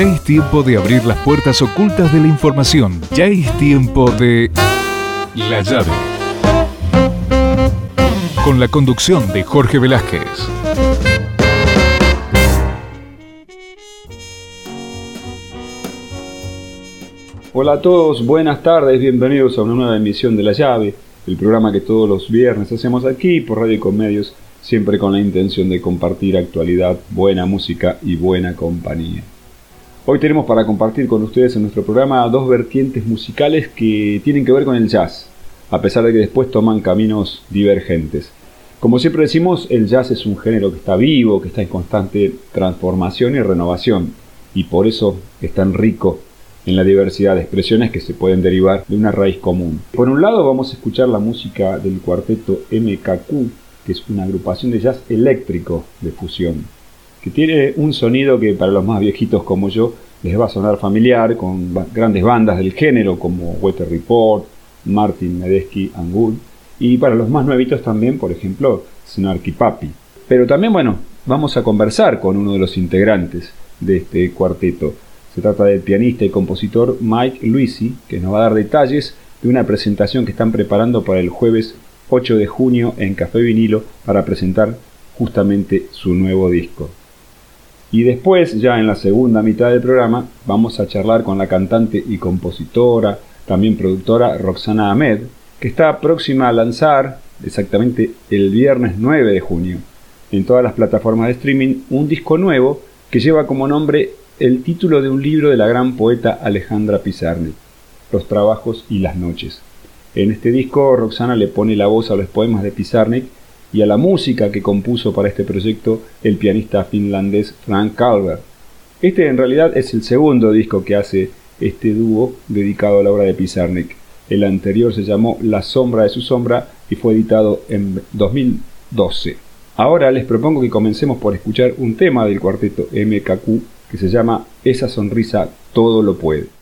Ya es tiempo de abrir las puertas ocultas de la información. Ya es tiempo de... La llave. Con la conducción de Jorge Velázquez. Hola a todos, buenas tardes, bienvenidos a una nueva emisión de La Llave, el programa que todos los viernes hacemos aquí por Radio y Medios, siempre con la intención de compartir actualidad, buena música y buena compañía. Hoy tenemos para compartir con ustedes en nuestro programa dos vertientes musicales que tienen que ver con el jazz, a pesar de que después toman caminos divergentes. Como siempre decimos, el jazz es un género que está vivo, que está en constante transformación y renovación, y por eso es tan rico en la diversidad de expresiones que se pueden derivar de una raíz común. Por un lado vamos a escuchar la música del cuarteto MKQ, que es una agrupación de jazz eléctrico de fusión, que tiene un sonido que para los más viejitos como yo les va a sonar familiar, con grandes bandas del género como Weather Report, Martin Medesky Angul, y para los más nuevitos también, por ejemplo, Snarky Papi. Pero también, bueno, vamos a conversar con uno de los integrantes de este cuarteto. Se trata del pianista y compositor Mike Luisi, que nos va a dar detalles de una presentación que están preparando para el jueves 8 de junio en Café Vinilo para presentar justamente su nuevo disco. Y después, ya en la segunda mitad del programa, vamos a charlar con la cantante y compositora, también productora Roxana Ahmed, que está próxima a lanzar exactamente el viernes 9 de junio en todas las plataformas de streaming un disco nuevo que lleva como nombre el título de un libro de la gran poeta Alejandra Pizarnik, Los trabajos y las noches. En este disco Roxana le pone la voz a los poemas de Pizarnik y a la música que compuso para este proyecto el pianista finlandés Frank Calvert. Este en realidad es el segundo disco que hace este dúo dedicado a la obra de Pizarnik. El anterior se llamó La sombra de su sombra y fue editado en 2012. Ahora les propongo que comencemos por escuchar un tema del cuarteto MKQ que se llama Esa sonrisa todo lo puede.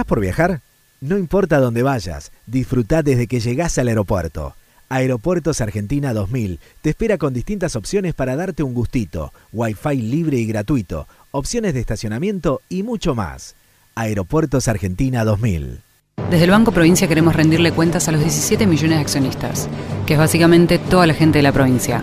¿Estás por viajar? No importa dónde vayas, disfruta desde que llegás al aeropuerto. Aeropuertos Argentina 2000 te espera con distintas opciones para darte un gustito, Wi-Fi libre y gratuito, opciones de estacionamiento y mucho más. Aeropuertos Argentina 2000. Desde el Banco Provincia queremos rendirle cuentas a los 17 millones de accionistas, que es básicamente toda la gente de la provincia,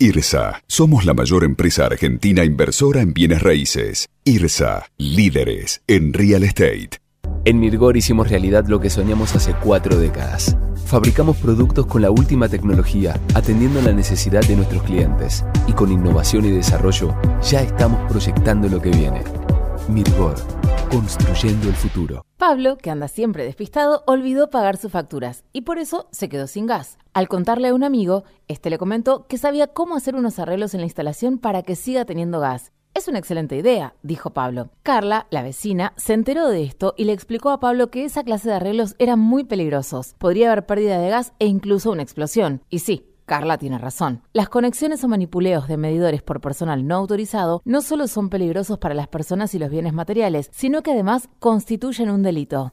IRSA, somos la mayor empresa argentina inversora en bienes raíces. IRSA, líderes en real estate. En Mirgor hicimos realidad lo que soñamos hace cuatro décadas. Fabricamos productos con la última tecnología, atendiendo la necesidad de nuestros clientes. Y con innovación y desarrollo, ya estamos proyectando lo que viene. Mirgor, construyendo el futuro. Pablo, que anda siempre despistado, olvidó pagar sus facturas y por eso se quedó sin gas. Al contarle a un amigo, este le comentó que sabía cómo hacer unos arreglos en la instalación para que siga teniendo gas. Es una excelente idea, dijo Pablo. Carla, la vecina, se enteró de esto y le explicó a Pablo que esa clase de arreglos eran muy peligrosos. Podría haber pérdida de gas e incluso una explosión. Y sí, Carla tiene razón. Las conexiones o manipuleos de medidores por personal no autorizado no solo son peligrosos para las personas y los bienes materiales, sino que además constituyen un delito.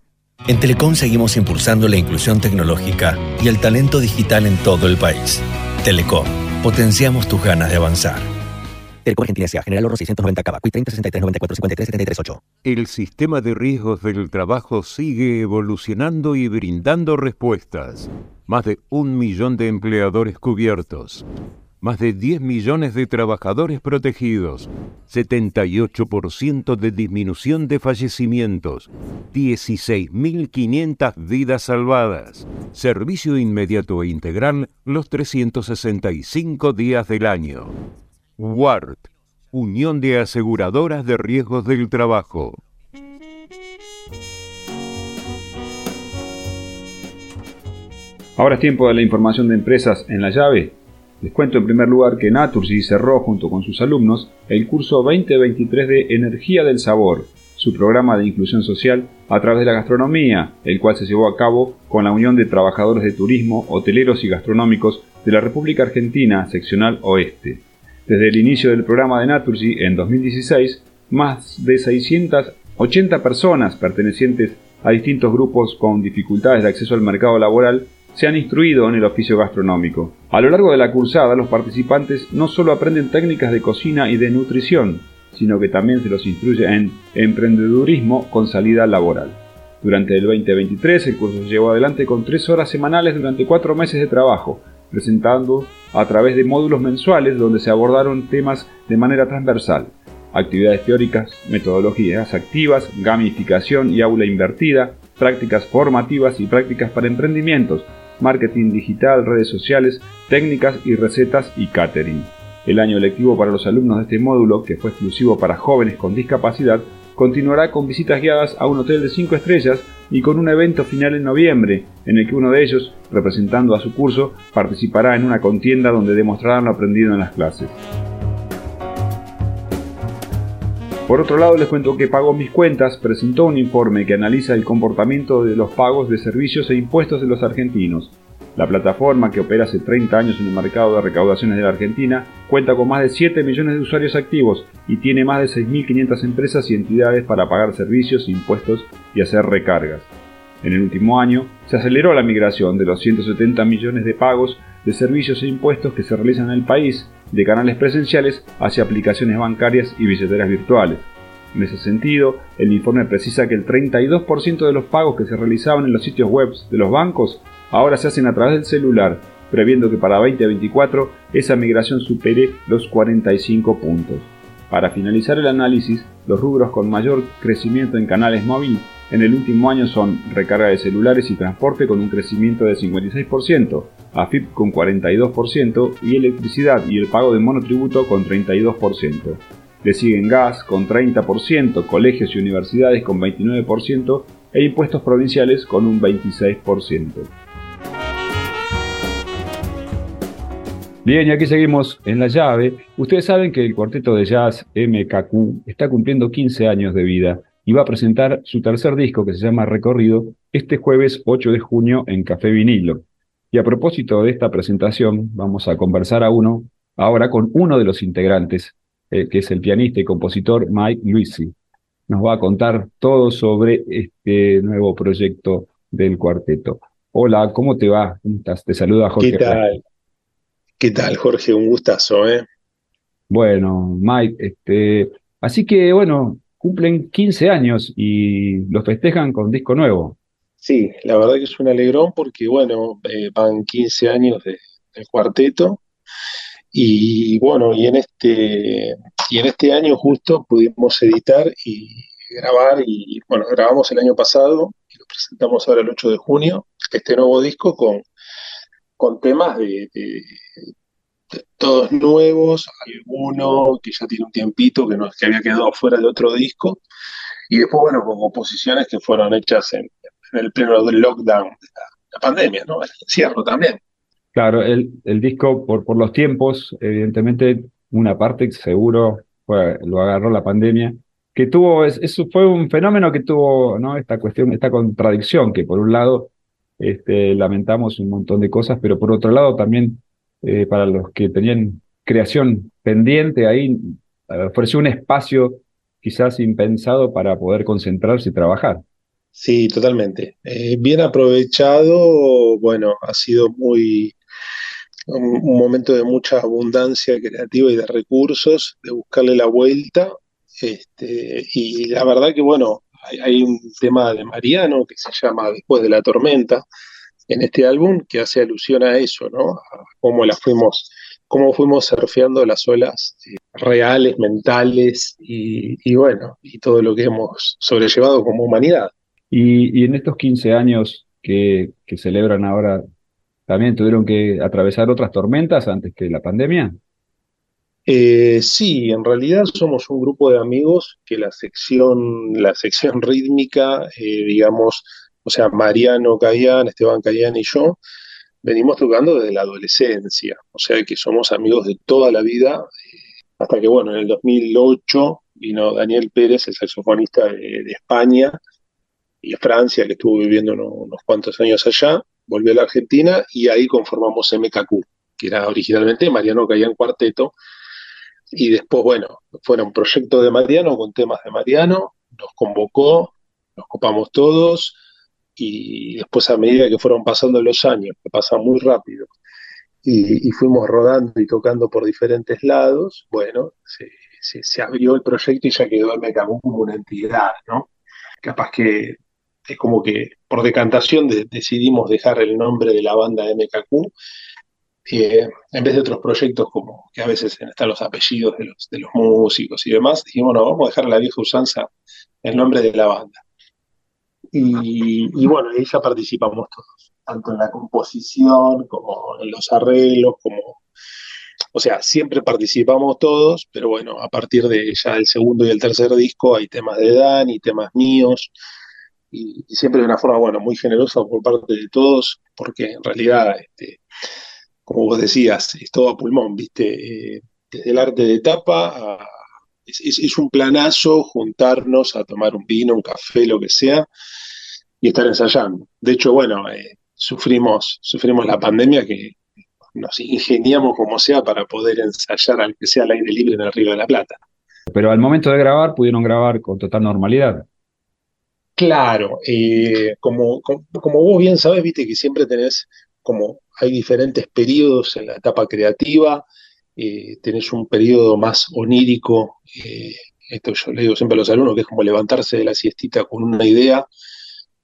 En Telecom seguimos impulsando la inclusión tecnológica y el talento digital en todo el país. Telecom, potenciamos tus ganas de avanzar. Telecom Argentina S.A. General Oro 690 Cava, 30 63 94 53 73 8. El sistema de riesgos del trabajo sigue evolucionando y brindando respuestas. Más de un millón de empleadores cubiertos más de 10 millones de trabajadores protegidos, 78% de disminución de fallecimientos, 16.500 vidas salvadas, servicio inmediato e integral los 365 días del año. WART, Unión de Aseguradoras de Riesgos del Trabajo. Ahora es tiempo de la información de empresas en la llave les cuento en primer lugar que Naturgy cerró junto con sus alumnos el curso 2023 de Energía del Sabor, su programa de inclusión social a través de la gastronomía, el cual se llevó a cabo con la Unión de Trabajadores de Turismo, Hoteleros y Gastronómicos de la República Argentina, seccional Oeste. Desde el inicio del programa de Naturgy en 2016, más de 680 personas pertenecientes a distintos grupos con dificultades de acceso al mercado laboral se han instruido en el oficio gastronómico. A lo largo de la cursada, los participantes no solo aprenden técnicas de cocina y de nutrición, sino que también se los instruye en emprendedurismo con salida laboral. Durante el 2023, el curso se llevó adelante con tres horas semanales durante cuatro meses de trabajo, presentando a través de módulos mensuales donde se abordaron temas de manera transversal. Actividades teóricas, metodologías activas, gamificación y aula invertida, prácticas formativas y prácticas para emprendimientos, marketing digital, redes sociales, técnicas y recetas y catering. El año lectivo para los alumnos de este módulo, que fue exclusivo para jóvenes con discapacidad, continuará con visitas guiadas a un hotel de 5 estrellas y con un evento final en noviembre, en el que uno de ellos, representando a su curso, participará en una contienda donde demostrarán lo aprendido en las clases. Por otro lado, les cuento que Pago Mis Cuentas presentó un informe que analiza el comportamiento de los pagos de servicios e impuestos de los argentinos. La plataforma, que opera hace 30 años en el mercado de recaudaciones de la Argentina, cuenta con más de 7 millones de usuarios activos y tiene más de 6.500 empresas y entidades para pagar servicios, impuestos y hacer recargas. En el último año, se aceleró la migración de los 170 millones de pagos de servicios e impuestos que se realizan en el país de canales presenciales hacia aplicaciones bancarias y billeteras virtuales. En ese sentido, el informe precisa que el 32% de los pagos que se realizaban en los sitios web de los bancos ahora se hacen a través del celular previendo que para 2024 esa migración supere los 45 puntos. Para finalizar el análisis, los rubros con mayor crecimiento en canales móviles en el último año son recarga de celulares y transporte con un crecimiento de 56%, AFIP con 42% y electricidad y el pago de monotributo con 32%. Le siguen gas con 30%, colegios y universidades con 29% e impuestos provinciales con un 26%. Bien, y aquí seguimos en la llave. Ustedes saben que el cuarteto de jazz MKQ está cumpliendo 15 años de vida y va a presentar su tercer disco que se llama Recorrido este jueves 8 de junio en Café Vinilo. Y a propósito de esta presentación, vamos a conversar a uno, ahora con uno de los integrantes, eh, que es el pianista y compositor Mike Luisi. Nos va a contar todo sobre este nuevo proyecto del cuarteto. Hola, ¿cómo te va? ¿Cómo estás? Te saluda Jorge. ¿Qué tal? ¿Qué tal, Jorge? Un gustazo, ¿eh? Bueno, Mike, este, así que bueno, cumplen 15 años y los festejan con disco nuevo. Sí, la verdad que es un alegrón porque, bueno, eh, van 15 años de, del cuarteto y bueno, y en este y en este año justo pudimos editar y grabar y bueno, grabamos el año pasado y lo presentamos ahora el 8 de junio, este nuevo disco con con temas de, todos nuevos, alguno que ya tiene un tiempito que, no, que había quedado fuera de otro disco, y después, bueno, con composiciones que fueron hechas en, el pleno del lockdown de la, pandemia, ¿no? El encierro también. Claro, el, el disco, por, por los tiempos, evidentemente, una parte seguro fue, lo agarró la pandemia, que tuvo, eso fue un fenómeno que tuvo, ¿no? Esta cuestión, esta contradicción, que por un lado este, lamentamos un montón de cosas, pero por otro lado también eh, para los que tenían creación pendiente ahí, ofreció un espacio quizás impensado para poder concentrarse y trabajar. Sí, totalmente. Eh, bien aprovechado, bueno, ha sido muy un, momento de mucha abundancia creativa y de recursos, de buscarle la vuelta. Este, y la verdad que, bueno, hay, un tema de Mariano que se llama Después de la tormenta en este álbum que hace alusión a eso, ¿no? A cómo la fuimos, cómo fuimos surfeando las olas eh, reales, mentales y, bueno, y todo lo que hemos sobrellevado como humanidad. Y, en estos 15 años que, que celebran ahora, ¿también tuvieron que atravesar otras tormentas antes que la pandemia? Eh, sí, en realidad somos un grupo de amigos que la sección, la sección rítmica, eh, digamos, o sea, Mariano Cayán, Esteban Cayán y yo, venimos tocando desde la adolescencia, o sea que somos amigos de toda la vida, eh, hasta que, bueno, en el 2008 vino Daniel Pérez, el saxofonista de, España y Francia, que estuvo viviendo unos, cuantos años allá, volvió a la Argentina y ahí conformamos MKQ, que era originalmente Mariano Cayán Cuarteto, y después, bueno, fueron proyectos de Mariano con temas de Mariano, nos convocó, nos copamos todos y después a medida que fueron pasando los años, que pasan muy rápido, y, fuimos rodando y tocando por diferentes lados, bueno, se, abrió el proyecto y ya quedó el Mecamú como una entidad, ¿no? Capaz que es como que por decantación decidimos dejar el nombre de la banda MKQ en vez de otros proyectos como que a veces están los apellidos de los, de los músicos y demás, dijimos, no, vamos a dejar la vieja usanza el nombre de la banda. Y, bueno, ahí ya participamos todos, tanto en la composición como en los arreglos, como... O sea, siempre participamos todos, pero bueno, a partir de ya el segundo y el tercer disco hay temas de Dani, temas míos, y, siempre de una forma, bueno, muy generosa por parte de todos, porque en realidad este, como vos decías, es todo a pulmón, ¿viste? Eh, desde el arte de tapa es, un planazo juntarnos a tomar un vino, un café, lo que sea, y estar ensayando. De hecho, bueno, eh, sufrimos, sufrimos la pandemia que nos ingeniamos como sea para poder ensayar al que sea al aire libre en el Río de la Plata. Pero al momento de grabar pudieron grabar con total normalidad. Claro, eh, como, como, como, vos bien sabes, viste que siempre tenés como hay diferentes periodos en la etapa creativa, eh, tenés un periodo más onírico, eh, esto yo le digo siempre a los alumnos, que es como levantarse de la siestita con una idea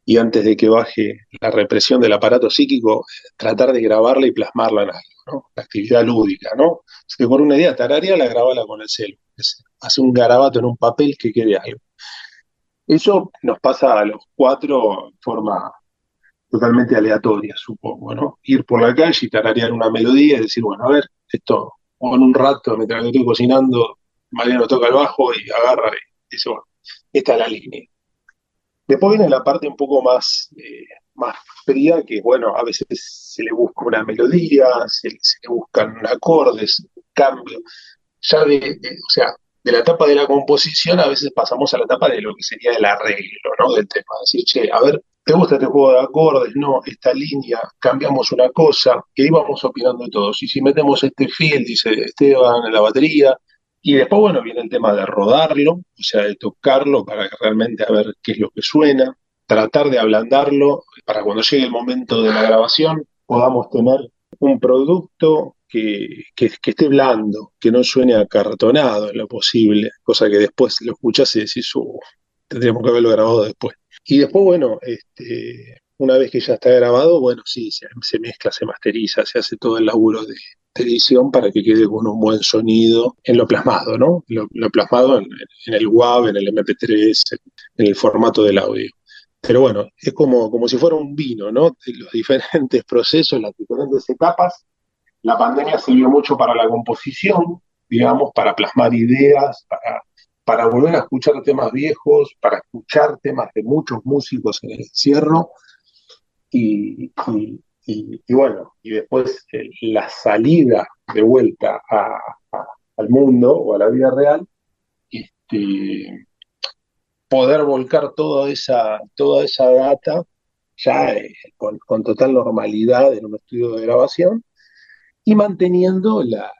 y antes de que baje la represión del aparato psíquico, tratar de grabarla y plasmarla en algo, ¿no? La actividad lúdica, ¿no? Es que por una idea tararia la grabala con el celu, hace un garabato en un papel que quede algo. Eso nos pasa a los cuatro de forma totalmente aleatoria, supongo, ¿no? Ir por la calle y tararear una melodía y decir, bueno, a ver, esto, o en un rato, mientras estoy cocinando, Mariano toca el bajo y agarra y dice, bueno, esta es la línea. Después viene la parte un poco más, eh, más fría, que bueno, a veces se le busca una melodía, se, le buscan acordes, un cambio. Ya de, o sea, de la etapa de la composición a veces pasamos a la etapa de lo que sería el arreglo, ¿no? Del tema. Decir, che, a ver, ¿te gusta este juego de acordes? No, esta línea, cambiamos una cosa, que íbamos opinando todos. Y si metemos este field, dice Esteban, en la batería, y después, bueno, viene el tema de rodarlo, o sea, de tocarlo para realmente ver qué es lo que suena, tratar de ablandarlo para cuando llegue el momento de la grabación podamos tener un producto que, que, esté blando, que no suene acartonado en lo posible, cosa que después lo escuchas y decís, uh, tendríamos que haberlo grabado después. Y después, bueno, este, una vez que ya está grabado, bueno, sí, se, mezcla, se masteriza, se hace todo el laburo de, edición para que quede con un buen sonido en lo plasmado, ¿no? Lo, plasmado en, el WAV, en el MP3, en el formato del audio. Pero bueno, es como, como si fuera un vino, ¿no? Los diferentes procesos, las diferentes etapas. La pandemia sirvió mucho para la composición, digamos, para plasmar ideas, para, para volver a escuchar temas viejos, para escuchar temas de muchos músicos en el encierro. y, y, bueno, y después eh, la salida de vuelta al mundo o a la vida real, este, poder volcar toda esa, toda esa data ya eh, con, total normalidad en un estudio de grabación y manteniendo la,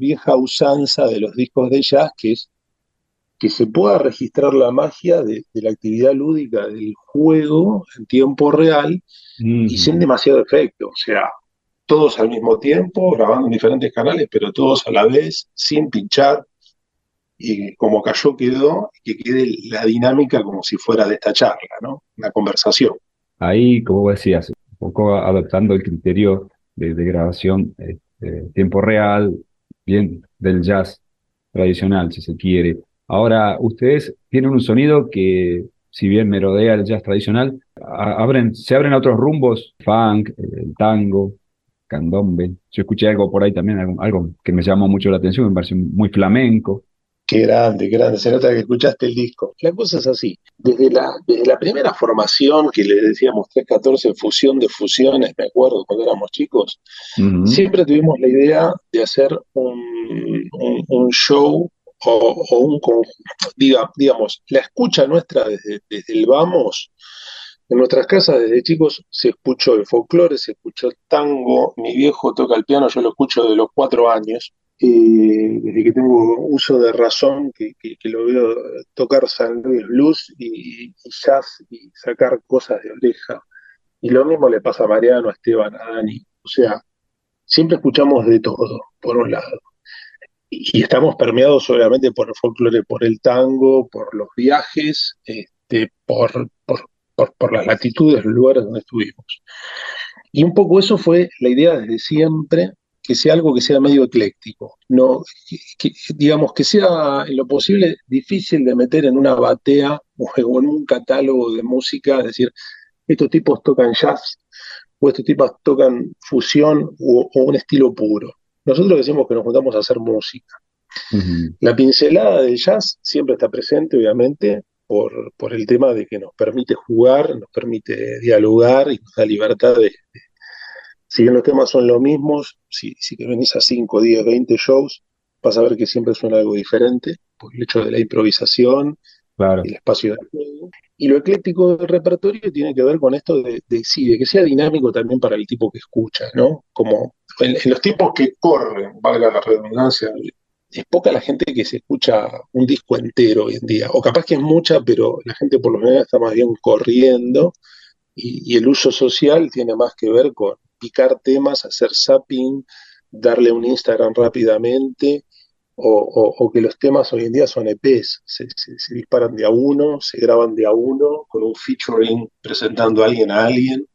vieja usanza de los discos de jazz, que es que se pueda registrar la magia de, la actividad lúdica del juego en tiempo real y sin demasiado efecto. O sea, todos al mismo tiempo, grabando en diferentes canales, pero todos a la vez, sin pinchar, y como cayó quedó, que quede la dinámica como si fuera de esta charla, ¿no? Una conversación. Ahí, como vos decías, un poco adaptando el criterio de, grabación este, tiempo real, bien del jazz tradicional, si se quiere. Ahora, ustedes tienen un sonido que si bien merodea el jazz tradicional, abren, se abren a otros rumbos, funk, el tango, candombe. Yo escuché algo por ahí también, algo, que me llamó mucho la atención, me pareció muy flamenco. Qué grande, qué grande, se nota que escuchaste el disco. La cosa es así, desde la, desde la primera formación que le decíamos 314, fusión de fusiones, me acuerdo cuando éramos chicos, siempre tuvimos la idea de hacer un, un show o, un diga, digamos, la escucha nuestra desde, el vamos, en nuestras casas desde chicos se escuchó el folclore, se escuchó el tango, mi viejo toca el piano, yo lo escucho de los cuatro años, desde que tengo uso de razón, que, lo veo tocar San Luis Blues y, y, jazz y sacar cosas de oreja. Y lo mismo le pasa a Mariano, a Esteban, a Dani. O sea, siempre escuchamos de todo, por un lado y estamos permeados obviamente por el folclore, por el tango, por los viajes, este, por, las latitudes, los lugares donde estuvimos. Y un poco eso fue la idea desde siempre, que sea algo que sea medio ecléctico, no, que, digamos que sea en lo posible difícil de meter en una batea o en un catálogo de música, es decir, estos tipos tocan jazz o estos tipos tocan fusión o un estilo puro nosotros decimos que nos juntamos a hacer música. La pincelada del jazz siempre está presente, obviamente, por, por, el tema de que nos permite jugar, nos permite dialogar y nos da libertad de, si bien los temas son los mismos, si, si te venís a 5, 10, 20 shows, vas a ver que siempre suena algo diferente, por el hecho de la improvisación, claro. el espacio de juego. Y lo ecléctico del repertorio tiene que ver con esto de, de, de que sea dinámico también para el tipo que escucha, ¿no? Como en, los tiempos que corren, valga la redundancia, es poca la gente que se escucha un disco entero hoy en día, o capaz que es mucha, pero la gente por lo menos está más bien corriendo y, el uso social tiene más que ver con picar temas, hacer zapping, darle un Instagram rápidamente o, que los temas hoy en día son EPs, se, disparan de a uno, se graban de a uno, con un featuring presentando a alguien a alguien,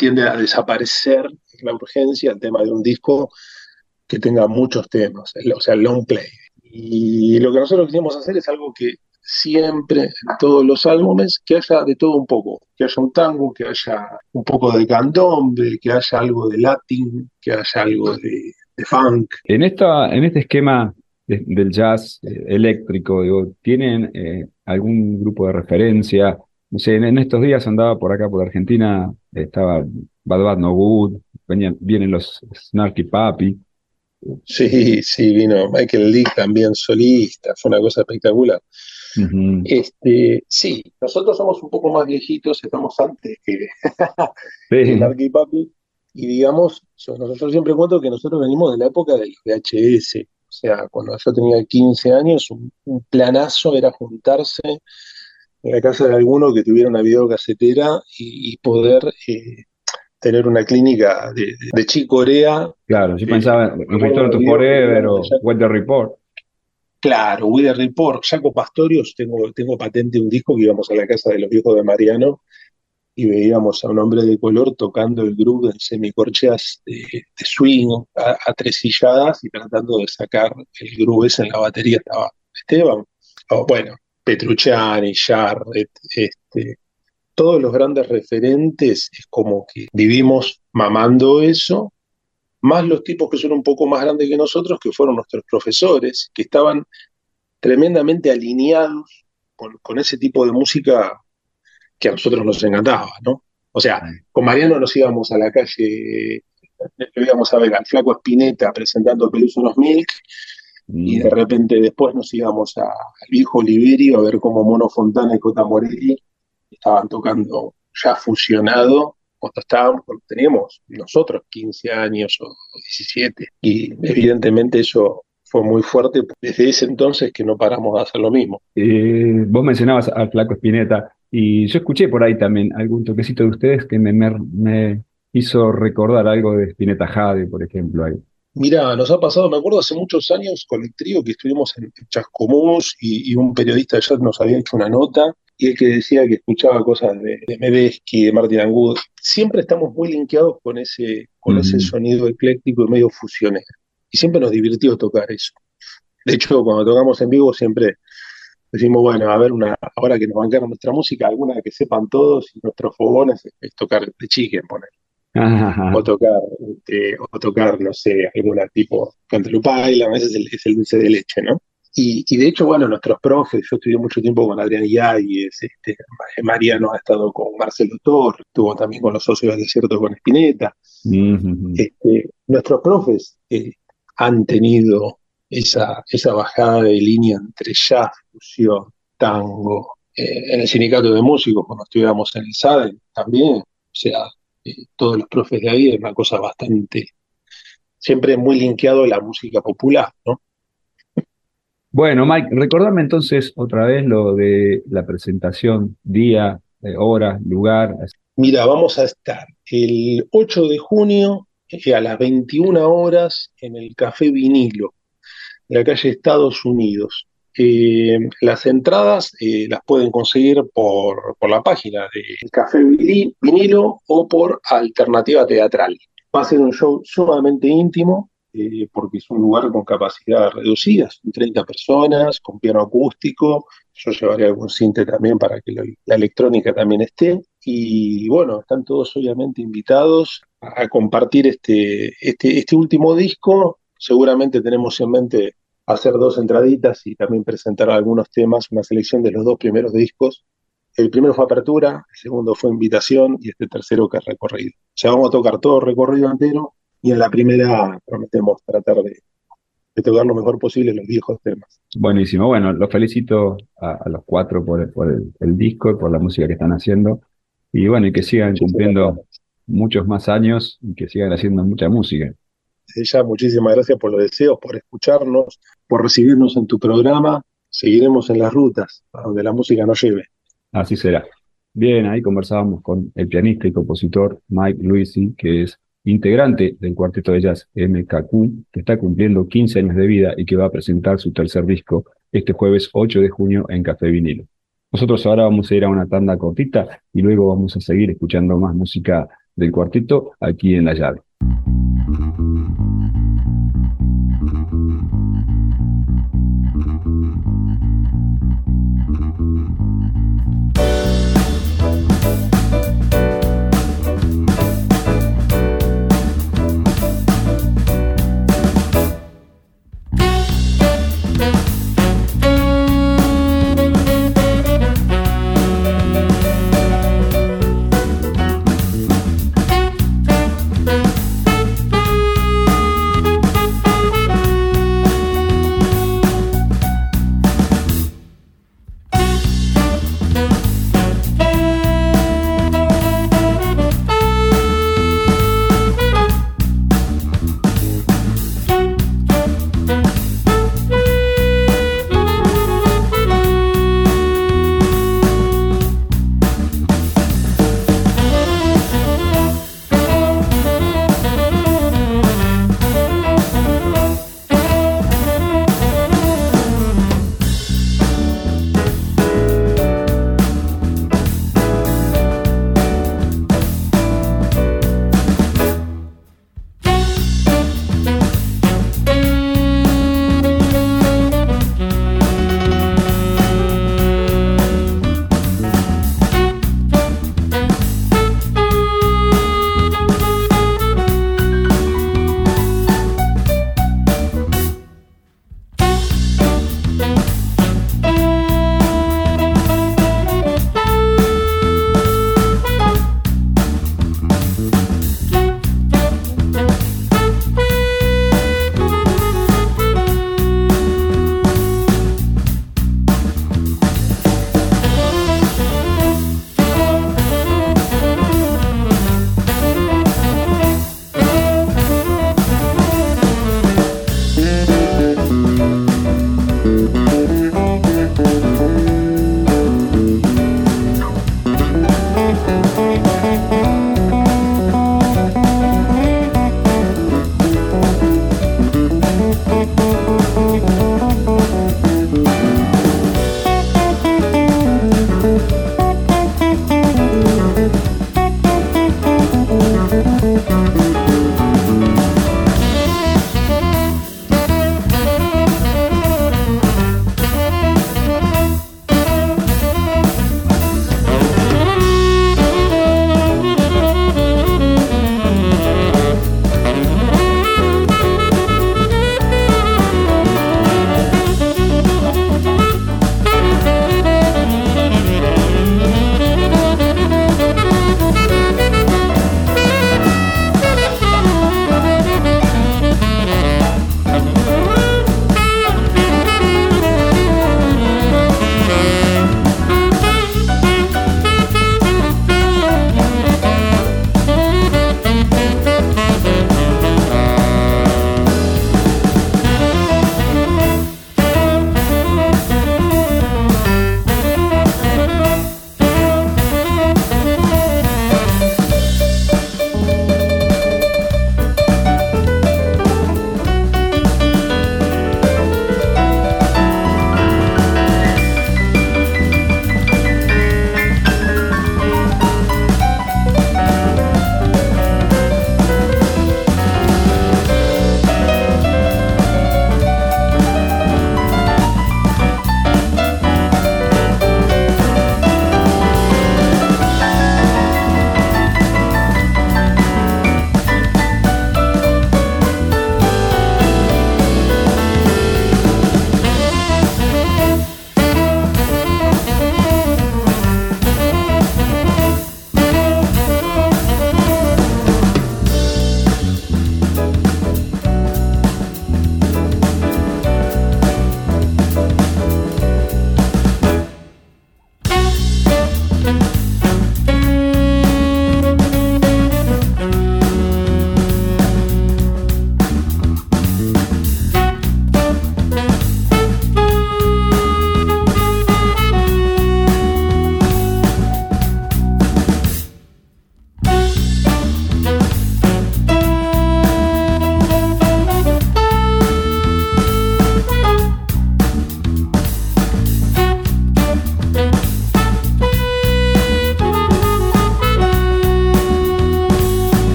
tiende a desaparecer la urgencia el tema de un disco que tenga muchos temas, o sea, long play. Y lo que nosotros quisimos hacer es algo que siempre en todos los álbumes, que haya de todo un poco, que haya un tango, que haya un poco de candombe, que haya algo de latín, que haya algo de, funk. En, esta, en este esquema del jazz eh, eléctrico, digo, ¿tienen eh, algún grupo de referencia? No sé, en, estos días andaba por acá, por Argentina, estaba Bad Bad No Good, vienen los Snarky Papi. Sí, sí, vino Michael Lee también solista, fue una cosa espectacular. este, sí, nosotros somos un poco más viejitos, estamos antes que, Snarky Papi, y digamos, nosotros siempre cuento que nosotros venimos de la época del VHS, o sea, cuando yo tenía 15 años, un, planazo era juntarse en la casa de alguno que tuviera una videocasetera y, y poder eh, tener una clínica de, de, Chicorea. Claro, yo pensaba en Return to Forever o Weather Report. Claro, Weather Report, Jaco Pastorius, tengo, tengo patente un disco que íbamos a la casa de los viejos de Mariano y veíamos a un hombre de color tocando el groove en semicorcheas de, de swing a, tres silladas y tratando de sacar el groove ese en la batería estaba Esteban, bueno, Petrucciani, Jarrett, este, todos los grandes referentes, es como que vivimos mamando eso, más los tipos que son un poco más grandes que nosotros, que fueron nuestros profesores, que estaban tremendamente alineados con, ese tipo de música que a nosotros nos encantaba, ¿no? O sea, con Mariano nos íbamos a la calle, íbamos a ver al flaco Espineta presentando Peluso Milk, y de repente después nos íbamos al viejo Oliverio a ver cómo Mono Fontana y Cota Morelli estaban tocando ya fusionado cuando estábamos, cuando teníamos nosotros 15 años o 17. Y evidentemente eso fue muy fuerte desde ese entonces que no paramos de hacer lo mismo. Eh, vos mencionabas al Flaco Espineta y yo escuché por ahí también algún toquecito de ustedes que me, me, hizo recordar algo de Spinetta Jade, por ejemplo. Ahí. Mira, nos ha pasado, me acuerdo hace muchos años con el trío que estuvimos en Chascomús y, y un periodista ya nos había hecho una nota y el que decía que escuchaba cosas de, de de Martin Angud, siempre estamos muy linkeados con ese, con ese sonido ecléctico y medio fusionero. Y siempre nos divirtió tocar eso. De hecho, cuando tocamos en vivo siempre decimos, bueno, a ver, una, ahora que nos bancaron nuestra música, alguna que sepan todos y nuestros fogones es, tocar de chicken, poner. O tocar, este, o tocar, no sé, alguna tipo cantalupaila, a veces es el dulce de leche, ¿no? Y, de hecho, bueno, nuestros profes, yo estudié mucho tiempo con Adrián Yáñez, este, Mariano ha estado con Marcelo Torres, estuvo también con los socios del desierto con Espineta. este, nuestros profes eh, han tenido esa, esa bajada de línea entre jazz, fusión, tango. Eh, en el sindicato de músicos, cuando estudiamos en el SADE, también, o sea, eh, todos los profes de ahí es una cosa bastante, siempre muy linkeado a la música popular, ¿no? Bueno, Mike, recordame entonces otra vez lo de la presentación, día, eh, hora, lugar. Mira, vamos a estar el 8 de junio eh, a las 21 horas en el Café Vinilo, de la calle Estados Unidos. Eh, las entradas las pueden conseguir por, por la página del Café Vinilo o por Alternativa Teatral. Va a ser un show sumamente íntimo, eh, porque es un lugar con capacidad reducida, son 30 personas, con piano acústico, yo llevaré algún cinte también para que la electrónica también esté, y bueno, están todos obviamente invitados a, compartir este, este, este último disco, seguramente tenemos en mente hacer dos entraditas y también presentar algunos temas, una selección de los dos primeros discos. El primero fue apertura, el segundo fue invitación y este tercero que es recorrido. O sea, vamos a tocar todo el recorrido entero y en la primera prometemos tratar de, tocar lo mejor posible los viejos temas. Buenísimo, bueno, los felicito a, los cuatro por, el, disco y por la música que están haciendo. Y bueno, y que sigan cumpliendo muchos más años y que sigan haciendo mucha música. Ella, muchísimas gracias por los deseos, por escucharnos, por recibirnos en tu programa. Seguiremos en las rutas, a donde la música nos lleve. Así será. Bien, ahí conversábamos con el pianista y compositor Mike Luisi, que es integrante del cuarteto de jazz MKQ, que está cumpliendo 15 años de vida y que va a presentar su tercer disco este jueves 8 de junio en Café Vinilo. Nosotros ahora vamos a ir a una tanda cortita y luego vamos a seguir escuchando más música del cuarteto aquí en La Llave.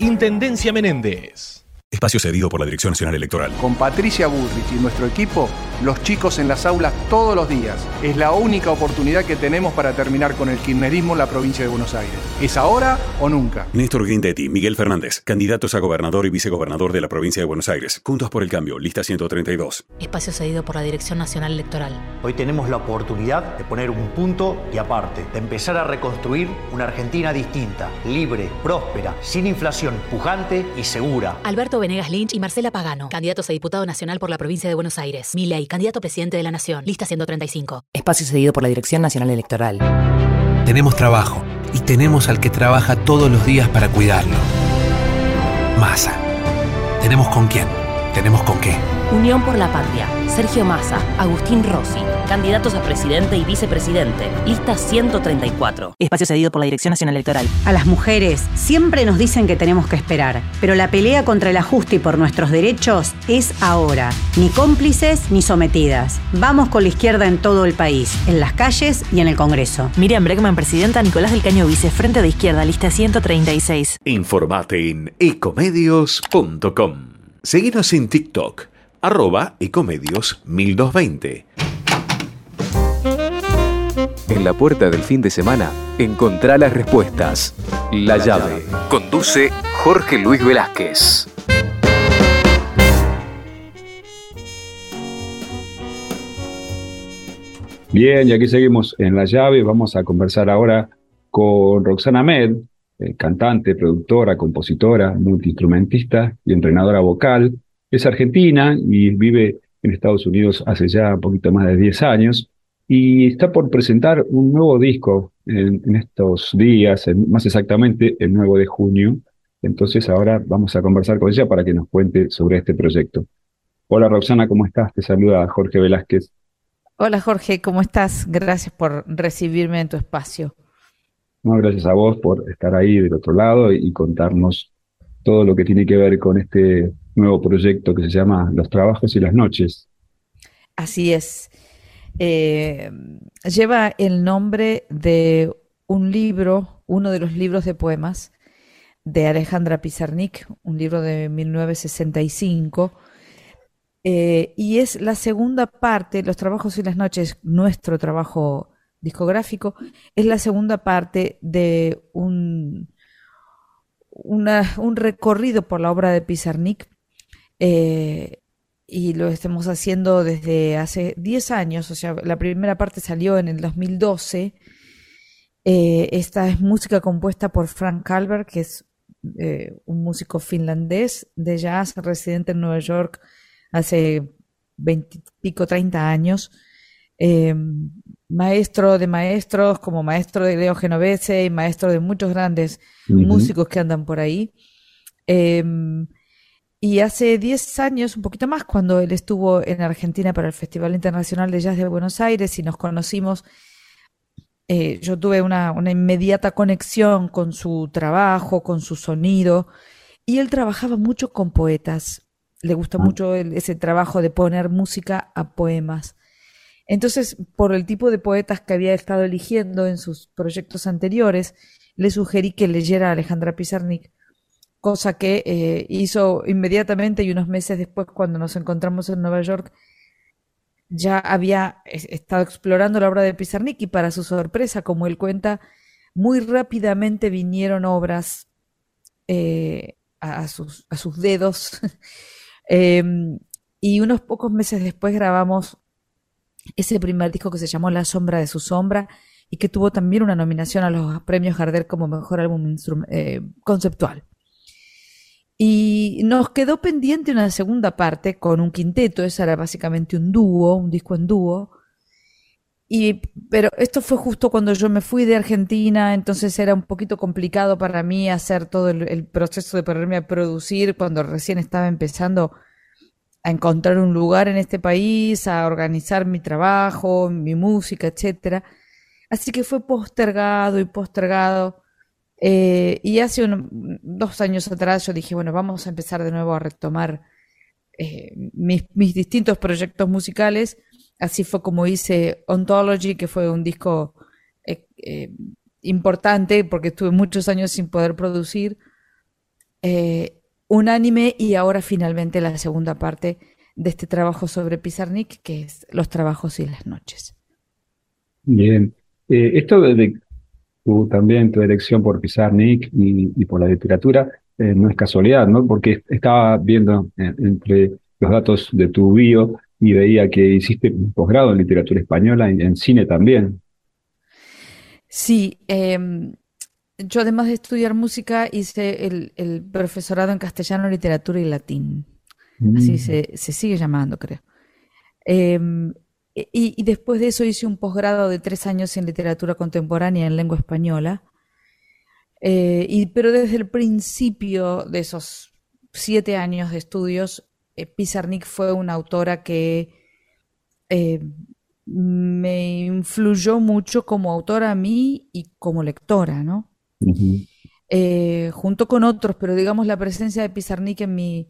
Intendencia Menéndez. Espacio cedido por la Dirección Nacional Electoral. Con Patricia Bullrich y nuestro equipo, los chicos en las aulas todos los días. Es la única oportunidad que tenemos para terminar con el kirchnerismo en la provincia de Buenos Aires. ¿Es ahora o nunca? Néstor Grindetti, Miguel Fernández, candidatos a gobernador y vicegobernador de la provincia de Buenos Aires. Juntos por el cambio, lista 132. Espacio cedido por la Dirección Nacional Electoral. Hoy tenemos la oportunidad de poner un punto y aparte, de empezar a reconstruir una Argentina distinta, libre, próspera, sin inflación, pujante y segura. Alberto Venegas Lynch y Marcela Pagano, candidatos a diputado nacional por la provincia de Buenos Aires. Milei, candidato presidente de la Nación, lista 135. Espacio cedido por la Dirección Nacional Electoral. Tenemos trabajo y tenemos al que trabaja todos los días para cuidarlo. Masa. Tenemos con quién, tenemos con qué. Unión por la Patria, Sergio Massa, Agustín Rossi, candidatos a presidente y vicepresidente, lista 134. Espacio cedido por la Dirección Nacional Electoral. A las mujeres siempre nos dicen que tenemos que esperar, pero la pelea contra el ajuste y por nuestros derechos es ahora. Ni cómplices ni sometidas. Vamos con la izquierda en todo el país, en las calles y en el Congreso. Miriam Bregman, presidenta, Nicolás del Caño Vice, Frente de Izquierda, lista 136. Informate en ecomedios.com. Seguinos en TikTok arroba ecomedios 1220. En la puerta del fin de semana, encontrá las respuestas. La llave. Conduce Jorge Luis Velázquez. Bien, y aquí seguimos en la llave. Vamos a conversar ahora con Roxana Med, eh, cantante, productora, compositora, multiinstrumentista y entrenadora vocal. Es argentina y vive en Estados Unidos hace ya un poquito más de 10 años y está por presentar un nuevo disco en, estos días, más exactamente el 9 de junio. Entonces ahora vamos a conversar con ella para que nos cuente sobre este proyecto. Hola Roxana, ¿cómo estás? Te saluda Jorge Velázquez. Hola Jorge, ¿cómo estás? Gracias por recibirme en tu espacio. No, gracias a vos por estar ahí del otro lado y contarnos todo lo que tiene que ver con este nuevo proyecto que se llama Los Trabajos y las Noches. Así es. Eh, lleva el nombre de un libro, uno de los libros de poemas de Alejandra Pizarnik, un libro de 1965, eh, y es la segunda parte, Los Trabajos y las Noches, nuestro trabajo discográfico, es la segunda parte de un, un recorrido por la obra de Pizarnik eh, y lo estamos haciendo desde hace 10 años, o sea, la primera parte salió en el 2012. Eh, esta es música compuesta por Frank Calver, que es eh, un músico finlandés de jazz, residente en Nueva York hace 20 pico, 30 años. maestro de maestros, como maestro de Leo Genovese y maestro de muchos grandes músicos que andan por ahí. Y hace 10 años, un poquito más, cuando él estuvo en Argentina para el Festival Internacional de Jazz de Buenos Aires y nos conocimos, eh, yo tuve una, inmediata conexión con su trabajo, con su sonido, y él trabajaba mucho con poetas. Le gusta ah. mucho ese trabajo de poner música a poemas. Entonces, por el tipo de poetas que había estado eligiendo en sus proyectos anteriores, le sugerí que leyera a Alejandra Pizarnik cosa que eh, hizo inmediatamente y unos meses después cuando nos encontramos en Nueva York ya había estado explorando la obra de Pizarnik y para su sorpresa, como él cuenta, muy rápidamente vinieron obras eh, a, sus, dedos em, y unos pocos meses después grabamos ese primer disco que se llamó La sombra de su sombra y que tuvo también una nominación a los premios Gardel como mejor álbum eh, conceptual. Y nos quedó pendiente una segunda parte con un quinteto, esa era básicamente un dúo, un disco en dúo. y, pero esto fue justo cuando yo me fui de Argentina, entonces era un poquito complicado para mí hacer todo el, proceso de ponerme a producir cuando recién estaba empezando a encontrar un lugar en este país, a organizar mi trabajo, mi música, etcétera. Así que fue postergado y postergado. Eh, y hace dos años atrás yo dije, bueno, vamos a empezar de nuevo a retomar eh, mis, mis distintos proyectos musicales Así fue como hice Ontology, que fue un disco eh, importante porque estuve muchos años sin poder producir. Un anime y ahora finalmente la segunda parte de este trabajo sobre Pizarnik, que es Los trabajos y las noches. Bien. esto de, también tu elección por Pizarnik y, por la literatura no es casualidad, ¿no? Porque estaba viendo entre los datos de tu bio y veía que hiciste un posgrado en literatura española y en cine también. Sí, em, yo además de estudiar música hice el, profesorado en castellano, literatura y latín. Así mm. se, sigue llamando, creo. Em, y, después de eso hice un posgrado de tres años en literatura contemporánea en lengua española. Eh, y, pero desde el principio de esos siete años de estudios eh, Pizarnik fue una autora que eh, me influyó mucho como autora a mí y como lectora, ¿no? Eh, junto con otros, pero digamos la presencia de Pizarnik en mi,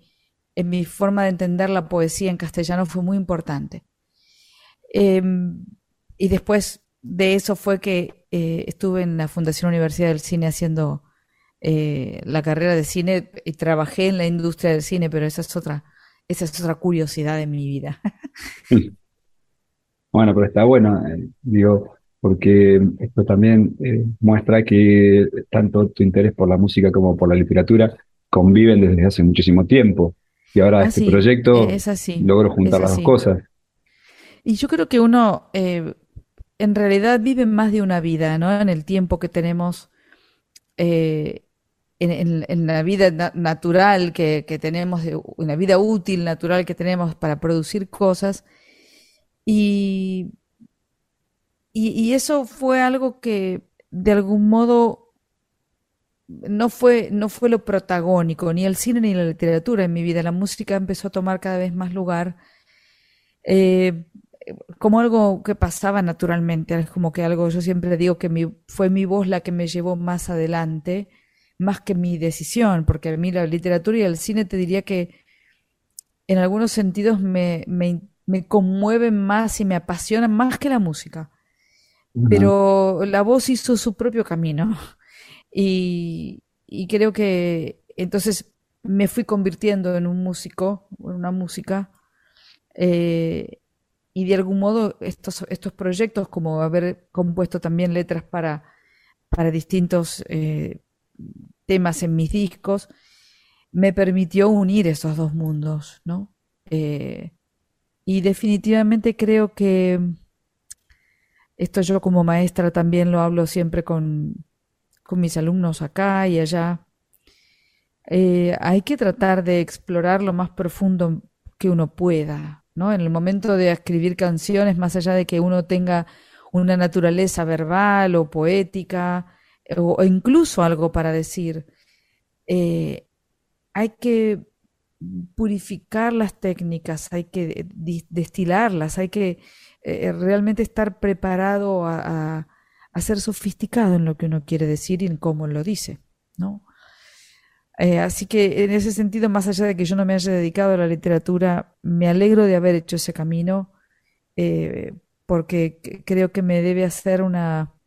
en mi forma de entender la poesía en castellano fue muy importante. Em, y después de eso fue que estuve en la Fundación Universidad del Cine haciendo la carrera de cine y trabajé en la industria del cine, pero esa es otra, esa es otra curiosidad de mi vida. bueno, pero está bueno, eh, digo, porque esto también eh, muestra que tanto tu interés por la música como por la literatura conviven desde hace muchísimo tiempo. Y ahora este proyecto es así, logro juntar las dos cosas. Y yo creo que uno eh, en realidad vive más de una vida, ¿no? En el tiempo que tenemos en, la vida natural que, tenemos, en la vida útil, natural que tenemos para producir cosas. Y, y, eso fue algo que de algún modo no fue, no fue lo protagónico, ni el cine ni la literatura en mi vida. La música empezó a tomar cada vez más lugar. Eh, como algo que pasaba naturalmente, como que algo, yo siempre digo que mi, fue mi voz la que me llevó más adelante, más que mi decisión, porque a mí la literatura y el cine te diría que en algunos sentidos me, me, conmueven más y me apasionan más que la música. Pero la voz hizo su propio camino y, creo que entonces me fui convirtiendo en un músico, en una música, eh, y de algún modo estos, estos proyectos, como haber compuesto también letras para, para distintos eh, temas en mis discos, me permitió unir esos dos mundos, ¿no? Eh, y definitivamente creo que esto yo como maestra también lo hablo siempre con, mis alumnos acá y allá. Eh, hay que tratar de explorar lo más profundo que uno pueda, ¿no? En el momento de escribir canciones, más allá de que uno tenga una naturaleza verbal o poética, o, incluso algo para decir. Eh, hay que purificar las técnicas, hay que destilarlas, hay que eh, realmente estar preparado a, ser sofisticado en lo que uno quiere decir y en cómo lo dice, ¿no? Eh, así que en ese sentido, más allá de que yo no me haya dedicado a la literatura, me alegro de haber hecho ese camino, porque creo que me debe hacer una,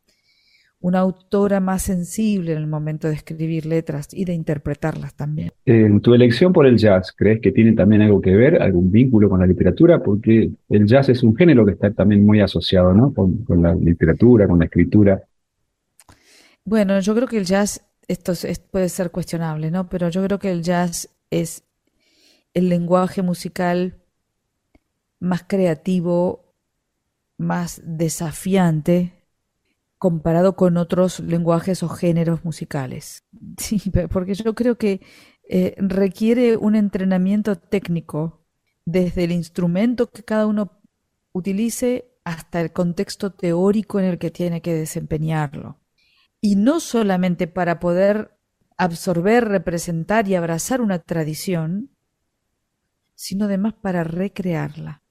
una autora más sensible en el momento de escribir letras y de interpretarlas también. En tu elección por el jazz, ¿crees que tiene también algo que ver, algún vínculo con la literatura? Porque el jazz es un género que está también muy asociado ¿no? con, la literatura, con la escritura. Bueno, yo creo que el jazz, esto puede ser cuestionable, ¿no? Pero yo creo que el jazz es el lenguaje musical más creativo, más desafiante comparado con otros lenguajes o géneros musicales. Sí, porque yo creo que eh, requiere un entrenamiento técnico desde el instrumento que cada uno utilice hasta el contexto teórico en el que tiene que desempeñarlo. Y no solamente para poder absorber, representar y abrazar una tradición, sino además para recrearla.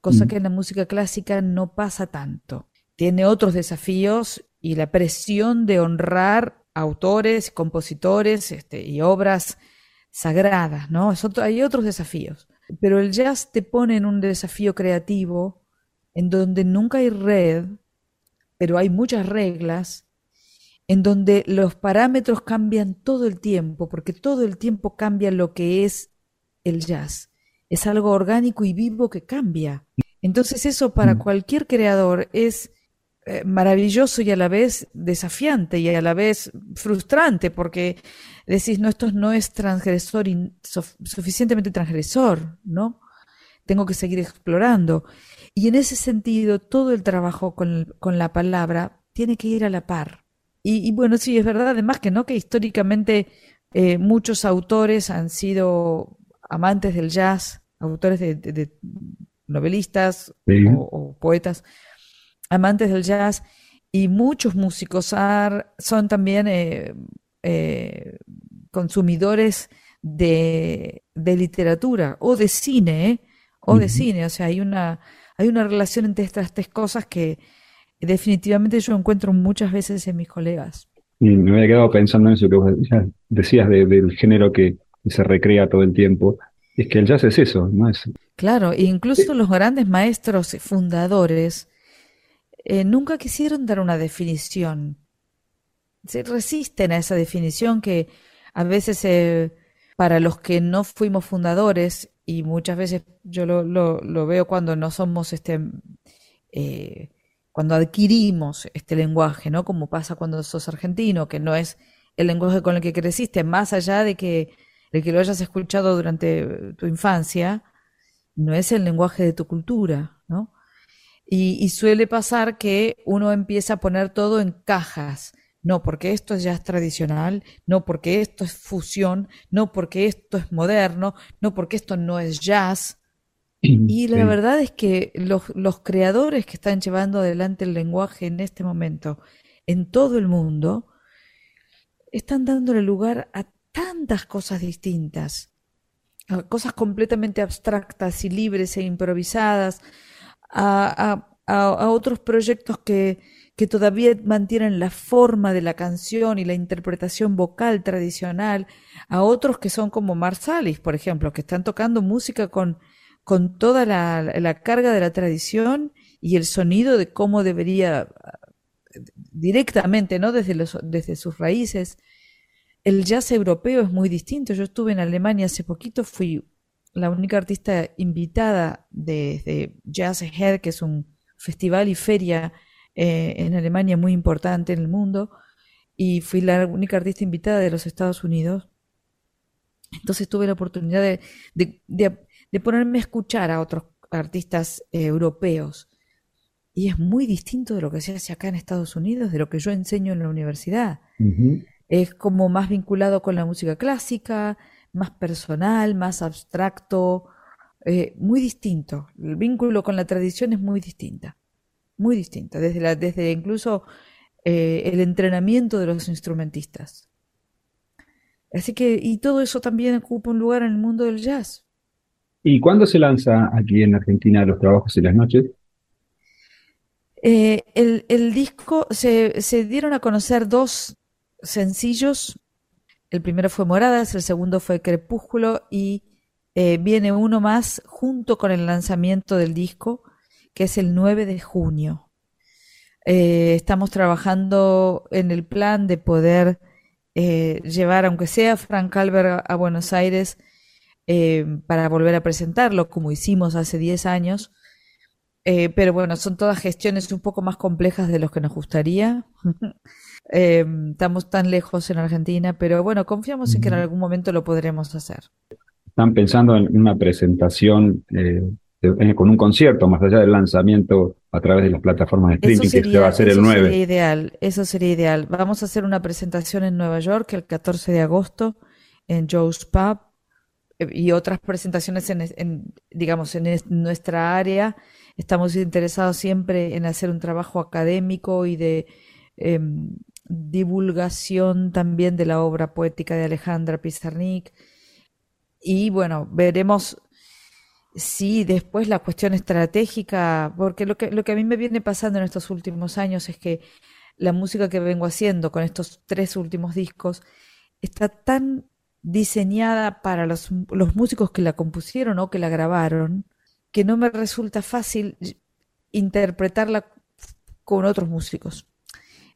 Cosa Mm. que en la música clásica no pasa tanto. Tiene otros desafíos y la presión de honrar autores, compositores este, y obras sagradas, ¿no? Otro- hay otros desafíos. Pero el jazz te pone en un desafío creativo en donde nunca hay red, pero hay muchas reglas, en donde los parámetros cambian todo el tiempo, porque todo el tiempo cambia lo que es el jazz. Es algo orgánico y vivo que cambia. Entonces eso para cualquier creador es eh, maravilloso y a la vez desafiante y a la vez frustrante, porque decís, no, esto no es transgresor, y suficientemente transgresor, ¿no? Tengo que seguir explorando. Y en ese sentido, todo el trabajo con la palabra tiene que ir a la par. Y, y bueno, sí, es verdad además que no, que históricamente eh, muchos autores han sido amantes del jazz, autores de, de- de novelistas Sí. o, o poetas, amantes del jazz, y muchos músicos ar- son también eh, eh, consumidores de, de literatura o de cine, ¿eh? o de cine, o sea, hay una, hay una relación entre estas tres cosas que definitivamente yo encuentro muchas veces en mis colegas. Y me había quedado pensando en eso que vos decías, decías de- del género que se recrea todo el tiempo. Es que el jazz es eso, ¿no? Es, Claro, e incluso los grandes maestros fundadores eh, nunca quisieron dar una definición. Se resisten a esa definición que a veces eh, para los que no fuimos fundadores, y muchas veces yo lo, lo- lo veo cuando no somos este eh, cuando adquirimos este lenguaje, ¿no? Como pasa cuando sos argentino, que no es el lenguaje con el que creciste, más allá de que, de que lo hayas escuchado durante tu infancia, no es el lenguaje de tu cultura, ¿no? Y, y suele pasar que uno empieza a poner todo en cajas. No, porque esto es jazz tradicional, no porque esto es fusión, no porque esto es moderno, no porque esto no es jazz. Y la Sí. verdad es que los, los creadores que están llevando adelante el lenguaje en este momento en todo el mundo están dándole lugar a tantas cosas distintas, a cosas completamente abstractas y libres e improvisadas, a, a- a- a otros proyectos que, que todavía mantienen la forma de la canción y la interpretación vocal tradicional, a otros que son como Marsalis, por ejemplo, que están tocando música con, con toda la, carga de la tradición y el sonido de cómo debería directamente, ¿no? Desde desde sus raíces. El jazz europeo es muy distinto. Yo estuve en Alemania hace poquito, fui la única artista invitada de, de Jazz Ahead, que es un festival y feria eh, en Alemania muy importante en el mundo, y fui la única artista invitada de los Estados Unidos. Entonces tuve la oportunidad de- de ponerme a escuchar a otros artistas eh, europeos. Y es muy distinto de lo que se hace acá en Estados Unidos, de lo que yo enseño en la universidad. Es como más vinculado con la música clásica, más personal, más abstracto, eh, muy distinto. El vínculo con la tradición es muy distinta, muy distinta, desde la, desde incluso eh, el entrenamiento de los instrumentistas. Así que, y todo eso también ocupa un lugar en el mundo del jazz. ¿Y cuándo se lanza aquí en Argentina los trabajos y las noches? Eh, el, disco, se, dieron a conocer dos sencillos. El primero fue Moradas, el segundo fue Crepúsculo y eh, viene uno más junto con el lanzamiento del disco, que es el 9 de junio. Eh, estamos trabajando en el plan de poder llevar, aunque sea Frank Calver a, a Buenos Aires, eh, para volver a presentarlo, como hicimos hace 10 años. Eh, pero bueno, son todas gestiones un poco más complejas de lo que nos gustaría. Eh, estamos tan lejos en Argentina, pero bueno, confiamos en que en algún momento lo podremos hacer. ¿Están pensando en una presentación eh, eh, con un concierto, más allá del lanzamiento a través de las plataformas de Eso streaming, que se va sería, a hacer el eso 9? sería ideal, eso sería ideal. Vamos a hacer una presentación en Nueva York el 14 de agosto en Joe's Pub y otras presentaciones en, digamos, en nuestra área. Estamos interesados siempre en hacer un trabajo académico y de em, divulgación también de la obra poética de Alejandra Pizarnik. Y bueno, veremos si después la cuestión estratégica, porque lo que, lo que a mí me viene pasando en estos últimos años es que la música que vengo haciendo con estos tres últimos discos está tan diseñada para los, músicos que la compusieron o que la grabaron, que no me resulta fácil interpretarla con otros músicos.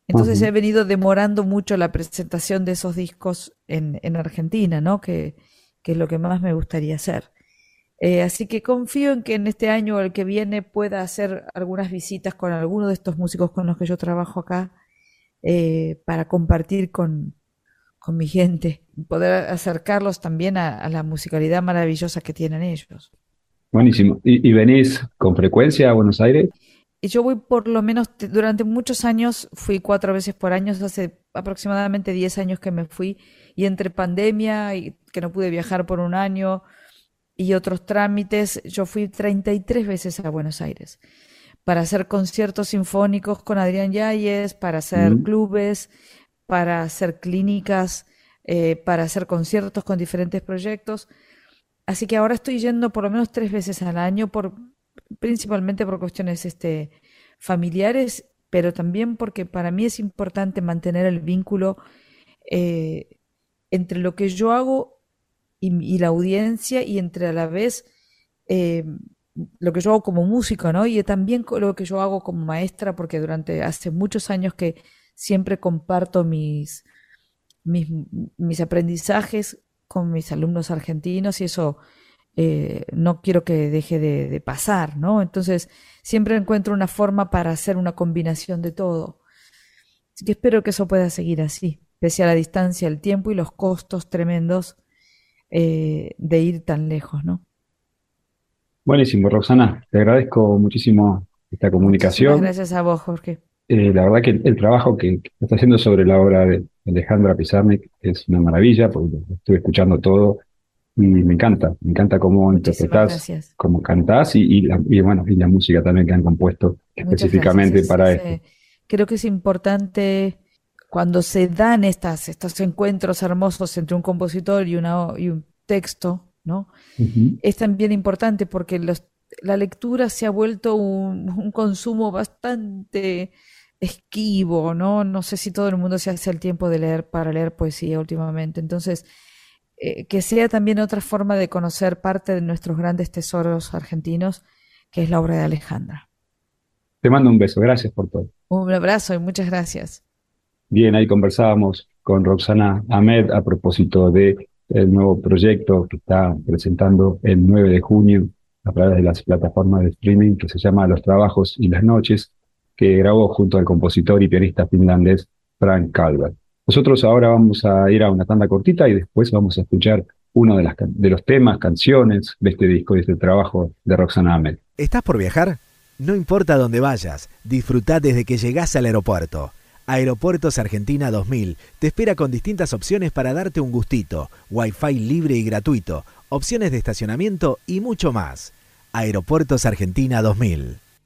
Entonces he venido demorando mucho la presentación de esos discos en, en Argentina, ¿no? Que, que, es lo que más me gustaría hacer. Eh, así que confío en que en este año o el que viene pueda hacer algunas visitas con alguno de estos músicos con los que yo trabajo acá eh, para compartir con, con mi gente, poder acercarlos también a, la musicalidad maravillosa que tienen ellos. Buenísimo. ¿Y, venís con frecuencia a Buenos Aires? Y yo voy por lo menos, durante muchos años, fui cuatro veces por año, hace aproximadamente diez años que me fui, y entre pandemia y que no pude viajar por un año y otros trámites, yo fui 33 veces a Buenos Aires para hacer conciertos sinfónicos con Adrián Yáñez, para hacer clubes, para hacer clínicas, eh, para hacer conciertos con diferentes proyectos. Así que ahora estoy yendo por lo menos tres veces al año, por, principalmente por cuestiones este, familiares, pero también porque para mí es importante mantener el vínculo eh, entre lo que yo hago y, la audiencia y entre a la vez eh, lo que yo hago como músico, ¿no? Y también lo que yo hago como maestra, porque durante hace muchos años que siempre comparto mis, mis, aprendizajes con mis alumnos argentinos y eso eh, no quiero que deje de, pasar, ¿no? Entonces, siempre encuentro una forma para hacer una combinación de todo. Así que espero que eso pueda seguir así, pese a la distancia, el tiempo y los costos tremendos eh, de ir tan lejos, ¿no? Buenísimo, Roxana, te agradezco muchísimo esta comunicación. gracias a vos, Jorge. Eh, la verdad que el, trabajo que, está haciendo sobre la obra de Alejandra Pizarnik es una maravilla, porque estuve escuchando todo y me encanta, me encanta cómo interpretás, cómo cantás y, bueno, y la música también que han compuesto específicamente para esto. Creo que es importante cuando se dan estas, estos encuentros hermosos entre un compositor y, una, y un texto, ¿no? Es también importante porque los, la lectura se ha vuelto un consumo bastante esquivo, ¿no? No sé si todo el mundo se hace el tiempo de leer para leer poesía últimamente. Entonces, eh, que sea también otra forma de conocer parte de nuestros grandes tesoros argentinos, que es la obra de Alejandra. Te mando un beso, gracias por todo. Un abrazo y muchas gracias. Bien, ahí conversábamos con Roxana Ahmed a propósito de el nuevo proyecto que está presentando el 9 de junio a través de las plataformas de streaming que se llama Los Trabajos y las Noches que grabó junto al compositor y pianista finlandés Frank Calvert. Nosotros ahora vamos a ir a una tanda cortita y después vamos a escuchar uno de, las, los temas, canciones de este disco y este trabajo de Roxana Ahmed. ¿Estás por viajar? No importa dónde vayas, disfruta desde que llegás al aeropuerto. Aeropuertos Argentina 2000 te espera con distintas opciones para darte un gustito, wifi libre y gratuito, opciones de estacionamiento y mucho más. Aeropuertos Argentina 2000.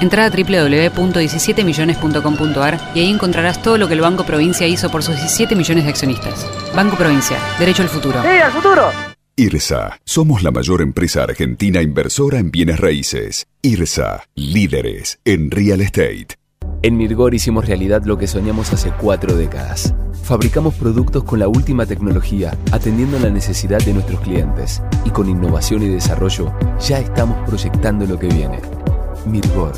Entra a www.17millones.com.ar y ahí encontrarás todo lo que el Banco Provincia hizo por sus 17 millones de accionistas. Banco Provincia, derecho al futuro. ¡Sí, al futuro! IRSA, somos la mayor empresa argentina inversora en bienes raíces. IRSA, líderes en real estate. En Mirgor hicimos realidad lo que soñamos hace cuatro décadas. Fabricamos productos con la última tecnología, atendiendo la necesidad de nuestros clientes. Y con innovación y desarrollo, ya estamos proyectando lo que viene. Mirgor,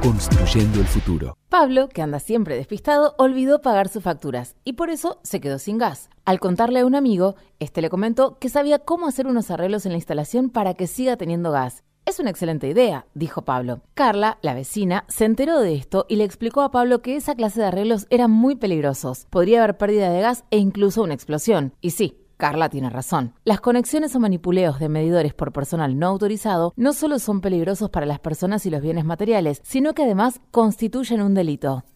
construyendo el futuro. Pablo, que anda siempre despistado, olvidó pagar sus facturas y por eso se quedó sin gas. Al contarle a un amigo, este le comentó que sabía cómo hacer unos arreglos en la instalación para que siga teniendo gas. Es una excelente idea, dijo Pablo. Carla, la vecina, se enteró de esto y le explicó a Pablo que esa clase de arreglos eran muy peligrosos. Podría haber pérdida de gas e incluso una explosión. Y sí, Carla tiene razón. Las conexiones o manipuleos de medidores por personal no autorizado no solo son peligrosos para las personas y los bienes materiales, sino que además constituyen un delito.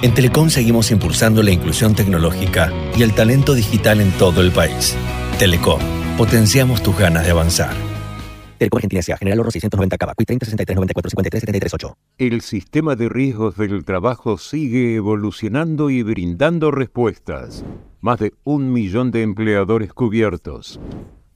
En Telecom seguimos impulsando la inclusión tecnológica y el talento digital en todo el país. Telecom, potenciamos tus ganas de avanzar. Telecom Argentina S.A. General Oro 690 Cava. 30 63 94 53 73 8. El sistema de riesgos del trabajo sigue evolucionando y brindando respuestas. Más de un millón de empleadores cubiertos.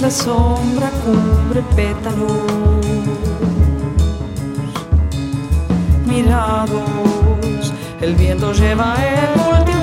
La sombra cubre pétalos. Mirados, el viento lleva el último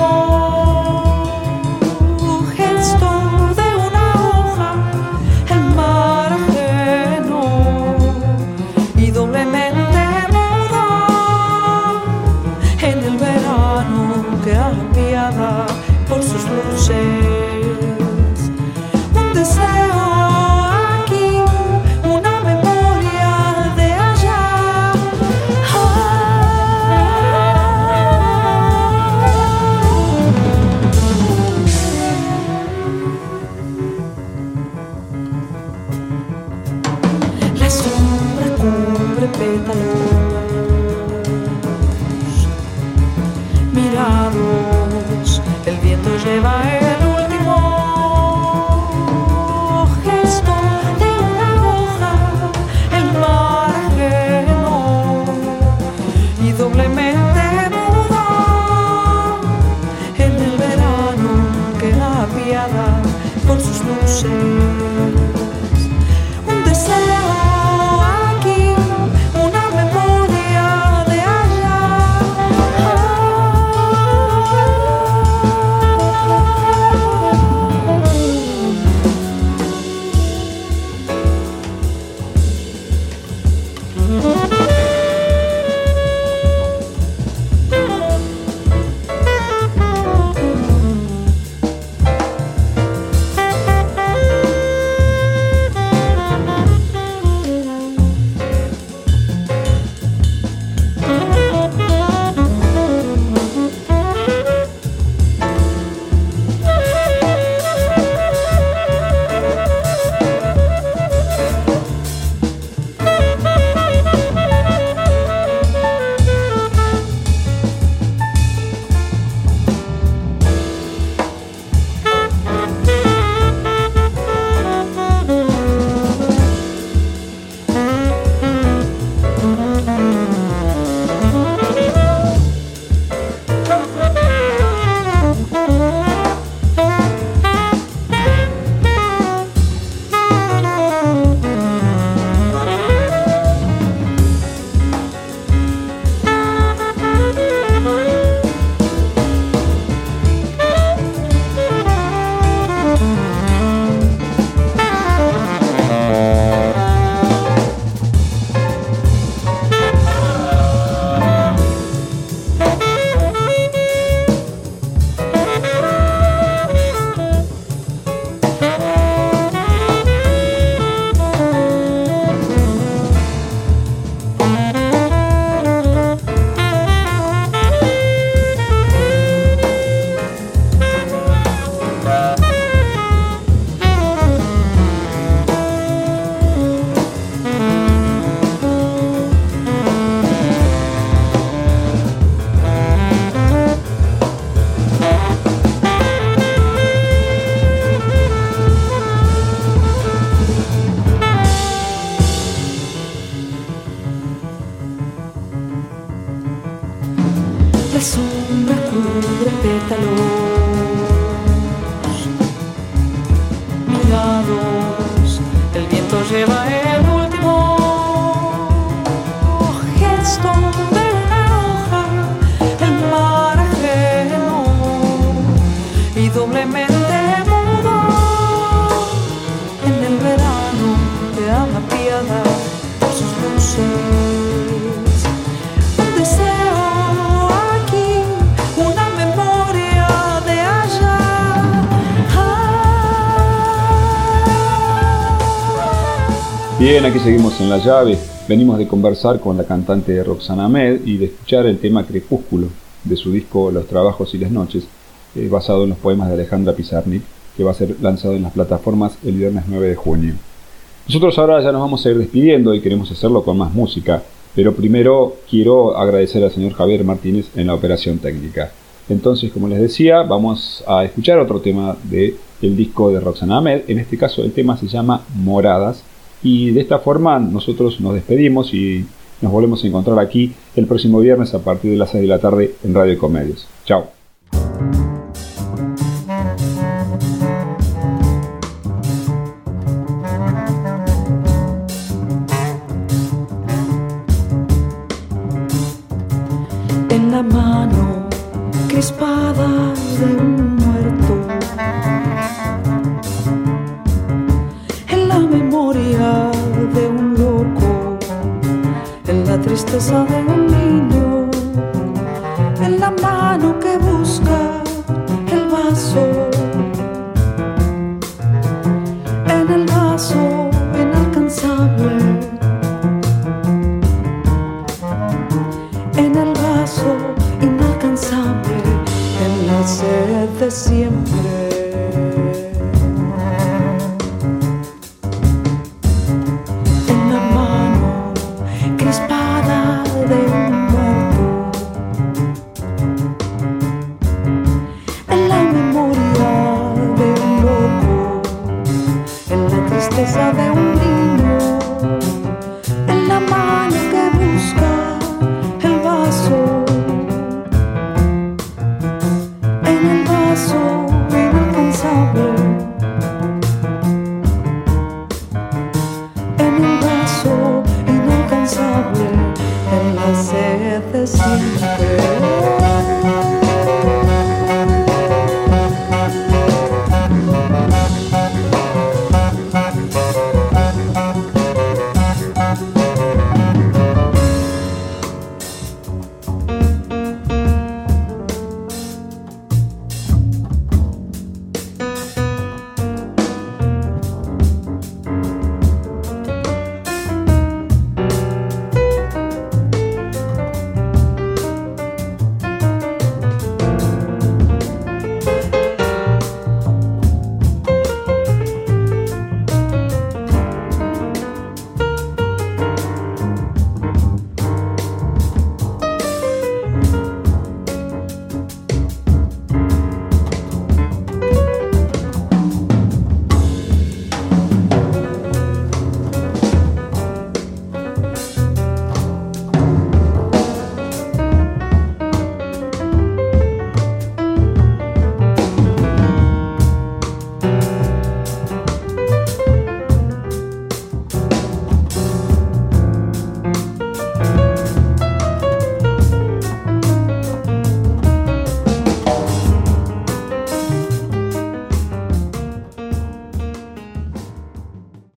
Bien, aquí seguimos en la llave. Venimos de conversar con la cantante Roxana Ahmed y de escuchar el tema Crepúsculo de su disco Los Trabajos y las Noches, eh, basado en los poemas de Alejandra Pizarnik, que va a ser lanzado en las plataformas el viernes 9 de junio. Nosotros ahora ya nos vamos a ir despidiendo y queremos hacerlo con más música, pero primero quiero agradecer al señor Javier Martínez en la operación técnica. Entonces, como les decía, vamos a escuchar otro tema de el disco de Roxana Ahmed. En este caso, el tema se llama Moradas. Y de esta forma nosotros nos despedimos y nos volvemos a encontrar aquí el próximo viernes a partir de las 6 de la tarde en Radio Comedios. Chao. De siempre.